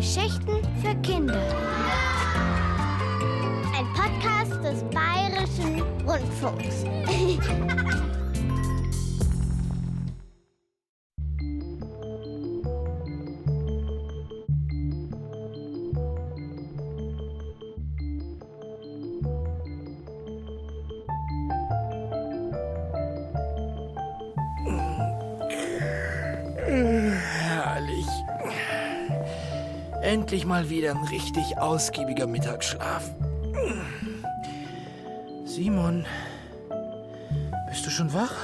Geschichten für Kinder. Ein Podcast des Bayerischen Rundfunks. Endlich mal wieder ein richtig ausgiebiger Mittagsschlaf. Simon, bist du schon wach?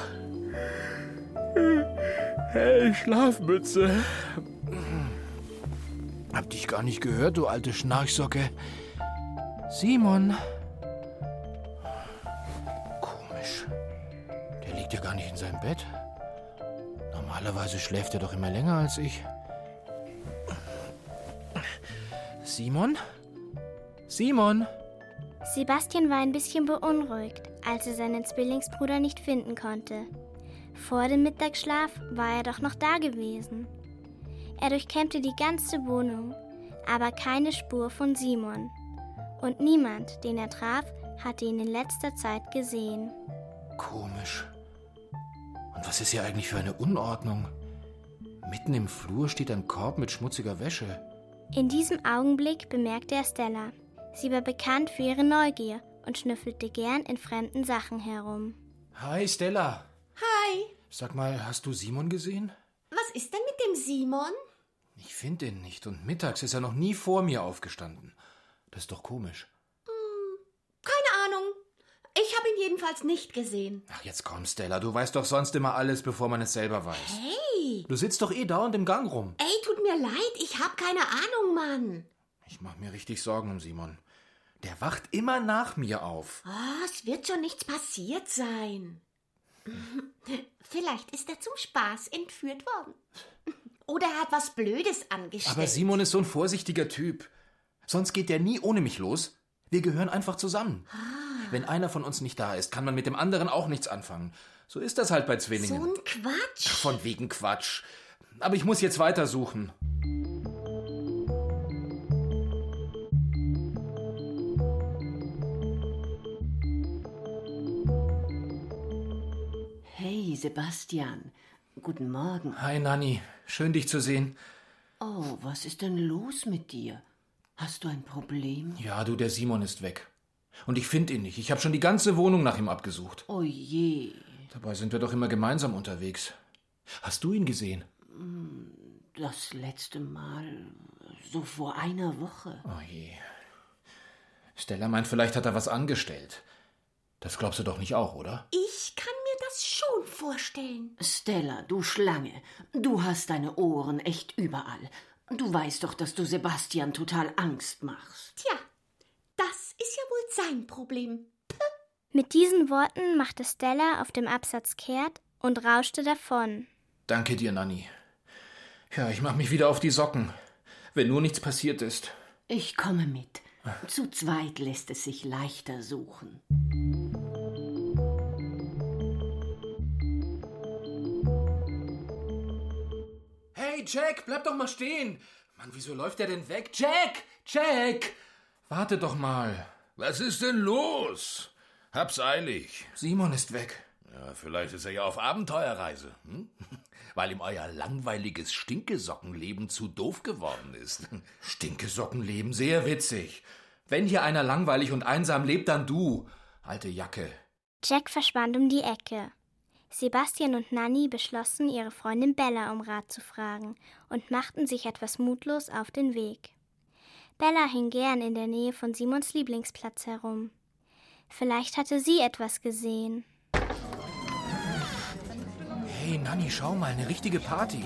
Hey, Schlafmütze. Hab dich gar nicht gehört, du alte Schnarchsocke. Simon. Komisch. Der liegt ja gar nicht in seinem Bett. Normalerweise schläft er doch immer länger als ich. Simon? Simon? Sebastian war ein bisschen beunruhigt, als er seinen Zwillingsbruder nicht finden konnte. Vor dem Mittagsschlaf war er doch noch da gewesen. Er durchkämmte die ganze Wohnung, aber keine Spur von Simon. Und niemand, den er traf, hatte ihn in letzter Zeit gesehen. Komisch. Und was ist hier eigentlich für eine Unordnung? Mitten im Flur steht ein Korb mit schmutziger Wäsche. In diesem Augenblick bemerkte er Stella. Sie war bekannt für ihre Neugier und schnüffelte gern in fremden Sachen herum. Hi, Stella. Hi, Sag mal, hast du Simon gesehen? was ist denn mit dem Simon? Ich finde ihn nicht und mittags ist er noch nie vor mir aufgestanden. Das ist doch komisch. Ich habe ihn jedenfalls nicht gesehen. Ach, jetzt komm, Stella, du weißt doch sonst immer alles, bevor man es selber weiß. Hey, Du sitzt doch eh dauernd im Gang rum. ey, tut mir leid, ich habe keine Ahnung, Mann. Ich mach mir richtig Sorgen um Simon. Der wacht immer nach mir auf. Oh, es wird schon nichts passiert sein. Vielleicht ist er zum Spaß entführt worden. Oder er hat was Blödes angestellt. Aber Simon ist so ein vorsichtiger Typ. Sonst geht der nie ohne mich los. Wir gehören einfach zusammen. Wenn einer von uns nicht da ist, kann man mit dem anderen auch nichts anfangen. So ist das halt bei so Zwillingen. ein Quatsch. Von wegen Quatsch. Aber ich muss jetzt weitersuchen. Hey, Sebastian. Guten Morgen. Hi, Nanni. Schön, dich zu sehen. Oh, was ist denn los mit dir? Hast du ein Problem? Ja, du, der Simon ist weg. Und ich finde ihn nicht. Ich habe schon die ganze Wohnung nach ihm abgesucht. Oh je. Dabei sind wir doch immer gemeinsam unterwegs. Hast du ihn gesehen? Das letzte Mal, so vor einer Woche. Oh je. Stella meint, vielleicht hat er was angestellt. Das glaubst du doch nicht auch, oder? Ich kann mir das schon vorstellen. Stella, du Schlange, du hast deine Ohren echt überall. Du weißt doch, dass du Sebastian total Angst machst. Tja, das ist ja wohl sein Problem. Mit diesen Worten machte Stella auf dem Absatz kehrt und rauschte davon. Danke dir, Nanni. Ja, ich mach mich wieder auf die Socken. Wenn nur nichts passiert ist. Ich komme mit. Zu zweit lässt es sich leichter suchen. Hey, Jack, bleib doch mal stehen. Mann, wieso läuft der denn weg? Jack! Jack! Warte doch mal. Was ist denn los? Hab's eilig. Simon ist weg. Ja, vielleicht ist er ja auf Abenteuerreise. Hm? Weil ihm euer langweiliges Stinkesockenleben zu doof geworden ist. Stinkesockenleben, sehr witzig. Wenn hier einer langweilig und einsam lebt, dann du, alte Jacke. Jack verschwand um die Ecke. Sebastian und Nanny beschlossen, ihre Freundin Bella um Rat zu fragen und machten sich etwas mutlos auf den Weg. Bella hing gern in der Nähe von Simons Lieblingsplatz herum. Vielleicht hatte sie etwas gesehen. Hey, Nanni, schau mal, eine richtige Party.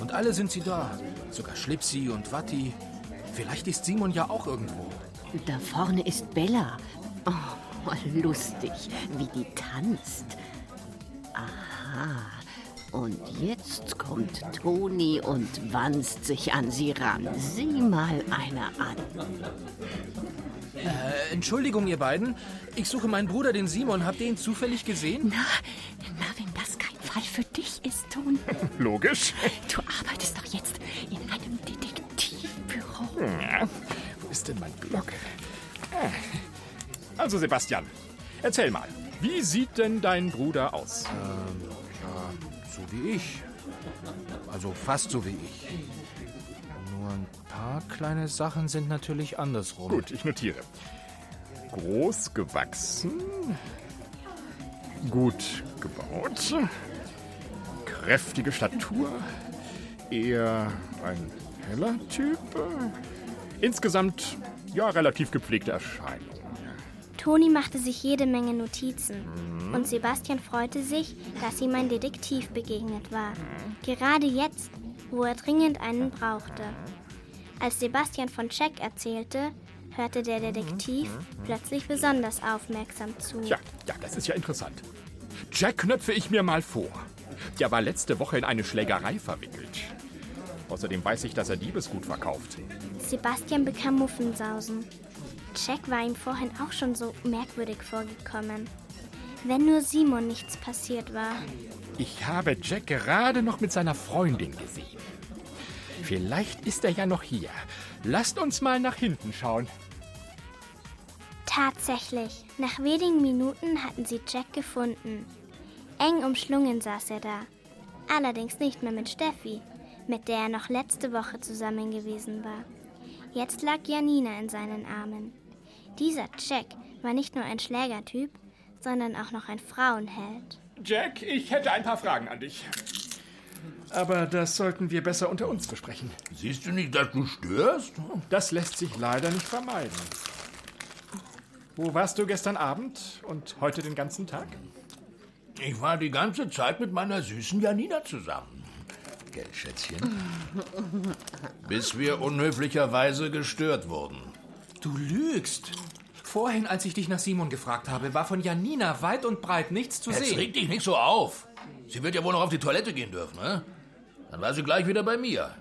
Und alle sind sie da. Sogar Schlipsi und Watti. Vielleicht ist Simon ja auch irgendwo. Da vorne ist Bella. Oh, lustig, wie die tanzt. Aha. Und jetzt kommt Toni und wanzt sich an sie ran. Sieh mal einer an. Äh, Entschuldigung, ihr beiden. Ich suche meinen Bruder, den Simon. Habt ihr ihn zufällig gesehen? Na, na, wenn das kein Fall für dich ist, Toni. Logisch. Du arbeitest doch jetzt in einem Detektivbüro. ist denn mein Block? Äh, Also Sebastian, erzähl mal, wie sieht denn dein Bruder aus? Ähm, ja, wie ich. Also fast so wie ich. Nur ein paar kleine Sachen sind natürlich andersrum. Gut, ich notiere. Groß gewachsen, gut gebaut, kräftige Statur, eher ein heller Typ. Insgesamt, ja, relativ gepflegte Erscheinung. Toni machte sich jede Menge Notizen und Sebastian freute sich, dass ihm ein Detektiv begegnet war. Gerade jetzt, wo er dringend einen brauchte. Als Sebastian von Jack erzählte, hörte der Detektiv plötzlich besonders aufmerksam zu. Ja, ja, das ist ja interessant. Jack knöpfe ich mir mal vor. Der war letzte Woche in eine Schlägerei verwickelt. Außerdem weiß ich, dass er Diebesgut verkauft. Sebastian bekam Muffensausen. Jack war ihm vorhin auch schon so merkwürdig vorgekommen. Wenn nur Simon nichts passiert war. Ich habe Jack gerade noch mit seiner Freundin gesehen. Vielleicht ist er ja noch hier. Lasst uns mal nach hinten schauen. Tatsächlich, nach wenigen Minuten hatten sie Jack gefunden. Eng umschlungen saß er da. Allerdings nicht mehr mit Steffi, mit der er noch letzte Woche zusammen gewesen war. Jetzt lag Janina in seinen Armen. Dieser Jack war nicht nur ein Schlägertyp, sondern auch noch ein Frauenheld. Jack, ich hätte ein paar Fragen an dich. Aber das sollten wir besser unter uns besprechen. Siehst du nicht, dass du störst? Das lässt sich leider nicht vermeiden. Wo warst du gestern Abend und heute den ganzen Tag? Ich war die ganze Zeit mit meiner süßen Janina zusammen. Gell, Schätzchen? Bis wir unhöflicherweise gestört wurden. Du lügst. Vorhin, als ich dich nach Simon gefragt habe, war von Janina weit und breit nichts zu Jetzt sehen. reg dich nicht so auf. Sie wird ja wohl noch auf die Toilette gehen dürfen, ne? Dann war sie gleich wieder bei mir.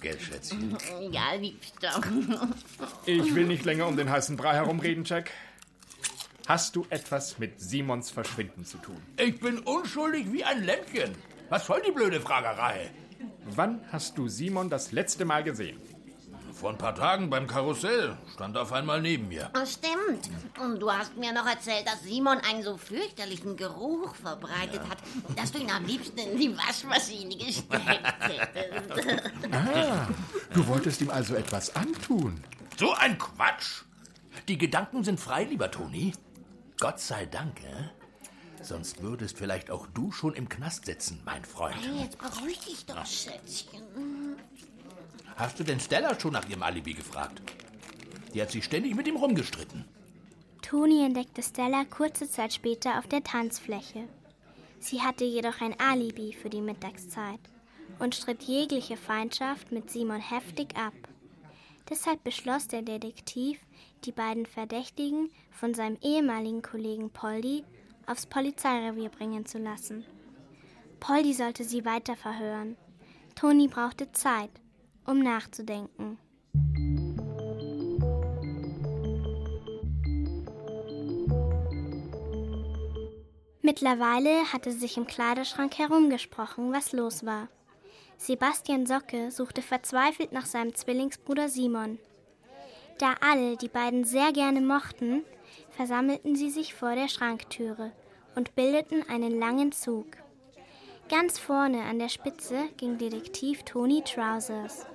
Gell, Schätzchen? Ja, Liebster. Ich will nicht länger um den heißen Brei herumreden, Jack. Hast du etwas mit Simons Verschwinden zu tun? Ich bin unschuldig wie ein Lämpchen. Was soll die blöde Fragerei? Wann hast du Simon das letzte Mal gesehen? Vor ein paar Tagen beim Karussell stand er auf einmal neben mir. Das stimmt. Und du hast mir noch erzählt, dass Simon einen so fürchterlichen Geruch verbreitet hat, dass du ihn am liebsten in die Waschmaschine gesteckt hättest. Du wolltest ihm also etwas antun. So ein Quatsch! Die Gedanken sind frei, lieber Toni. Gott sei Dank, äh? Sonst würdest vielleicht auch du schon im Knast sitzen, mein Freund. Jetzt beruhig dich doch, Schätzchen. Hast du denn Stella schon nach ihrem Alibi gefragt? Die hat sich ständig mit ihm rumgestritten. Toni entdeckte Stella kurze Zeit später auf der Tanzfläche. Sie hatte jedoch ein Alibi für die Mittagszeit und stritt jegliche Feindschaft mit Simon heftig ab. Deshalb beschloss der Detektiv, die beiden Verdächtigen von seinem ehemaligen Kollegen Poldi aufs Polizeirevier bringen zu lassen. Poldi sollte sie weiter verhören. Toni brauchte Zeit, um nachzudenken. Mittlerweile hatte sich im Kleiderschrank herumgesprochen, was los war. Sebastian Socke suchte verzweifelt nach seinem Zwillingsbruder Simon. Da alle die beiden sehr gerne mochten, versammelten sie sich vor der Schranktüre und bildeten einen langen Zug. Ganz vorne an der Spitze ging Detektiv Tony Trousers.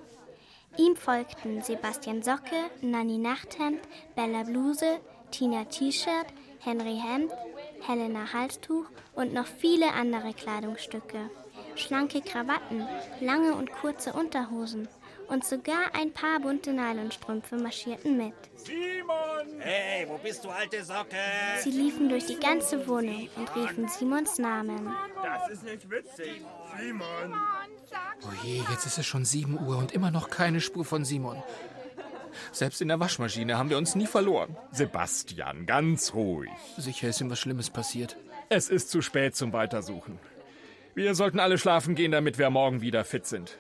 Ihm folgten Sebastian Socke, Nanny Nachthemd, Bella Bluse, Tina T-Shirt, Henry Hemd, Helena Halstuch und noch viele andere Kleidungsstücke. Schlanke Krawatten, lange und kurze Unterhosen und sogar ein paar bunte Nylonstrümpfe marschierten mit. Simon! Hey, wo bist du, alte Socke? Sie liefen durch die ganze Wohnung und riefen Simons Namen. Das ist nicht witzig. Simon. Oh je, jetzt ist es schon 7 Uhr und immer noch keine Spur von Simon. Selbst in der Waschmaschine haben wir uns nie verloren. Sebastian, ganz ruhig. Sicher ist ihm was Schlimmes passiert. Es ist zu spät zum Weitersuchen. Wir sollten alle schlafen gehen, damit wir morgen wieder fit sind.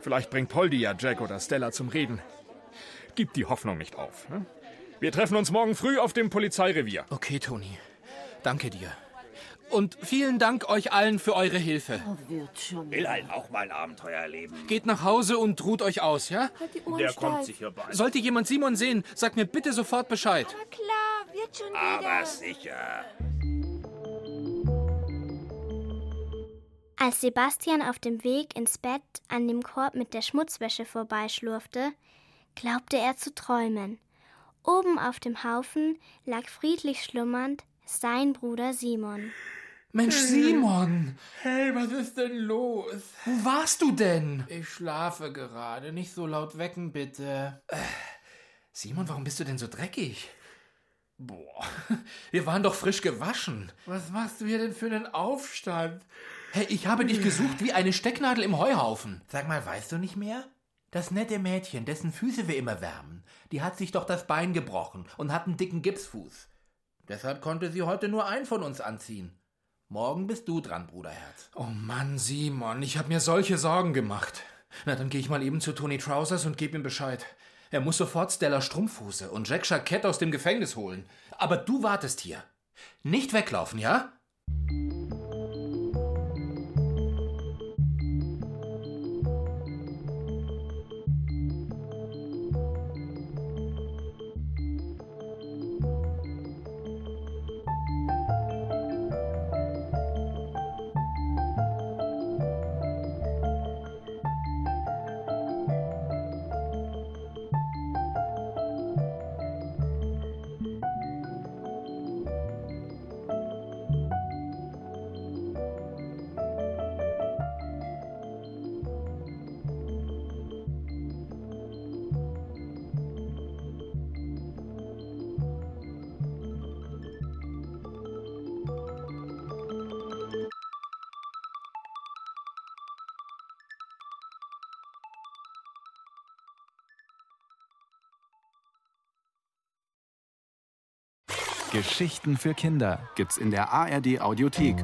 Vielleicht bringt Poldi ja Jack oder Stella zum Reden. Gib die Hoffnung nicht auf. Ne? Wir treffen uns morgen früh auf dem Polizeirevier. Okay, Toni. Danke dir. Und vielen Dank euch allen für eure Hilfe. Oh, wird schon. Will halt auch mal ein Abenteuer erleben. Geht nach Hause und ruht euch aus, ja? Halt die Ohren Der steif. kommt sicher bald. Sollte jemand Simon sehen, sagt mir bitte sofort Bescheid. Aber klar, wird schon Aber wieder. sicher. Als Sebastian auf dem Weg ins Bett an dem Korb mit der Schmutzwäsche vorbeischlurfte, glaubte er zu träumen. Oben auf dem Haufen lag friedlich schlummernd sein Bruder Simon. Mensch, Simon, Hey, was ist denn los? wo warst du denn? Ich schlafe gerade. Nicht so laut wecken, bitte. Simon, warum bist du denn so dreckig? Boah, wir waren doch frisch gewaschen. Was machst du hier denn für einen Aufstand? Hey, ich habe dich gesucht wie eine Stecknadel im Heuhaufen. Sag mal, weißt du nicht mehr? Das nette Mädchen, dessen Füße wir immer wärmen, die hat sich doch das Bein gebrochen und hat einen dicken Gipsfuß. Deshalb konnte sie heute nur einen von uns anziehen. Morgen bist du dran, Bruderherz. Oh Mann, Simon, ich habe mir solche Sorgen gemacht. Na, dann gehe ich mal eben zu Tony Trousers und gebe ihm Bescheid. Er muss sofort Stella Strumpfhose und Jack Jackett aus dem Gefängnis holen. Aber du wartest hier. Nicht weglaufen, ja? Geschichten für Kinder gibt's in der ARD Audiothek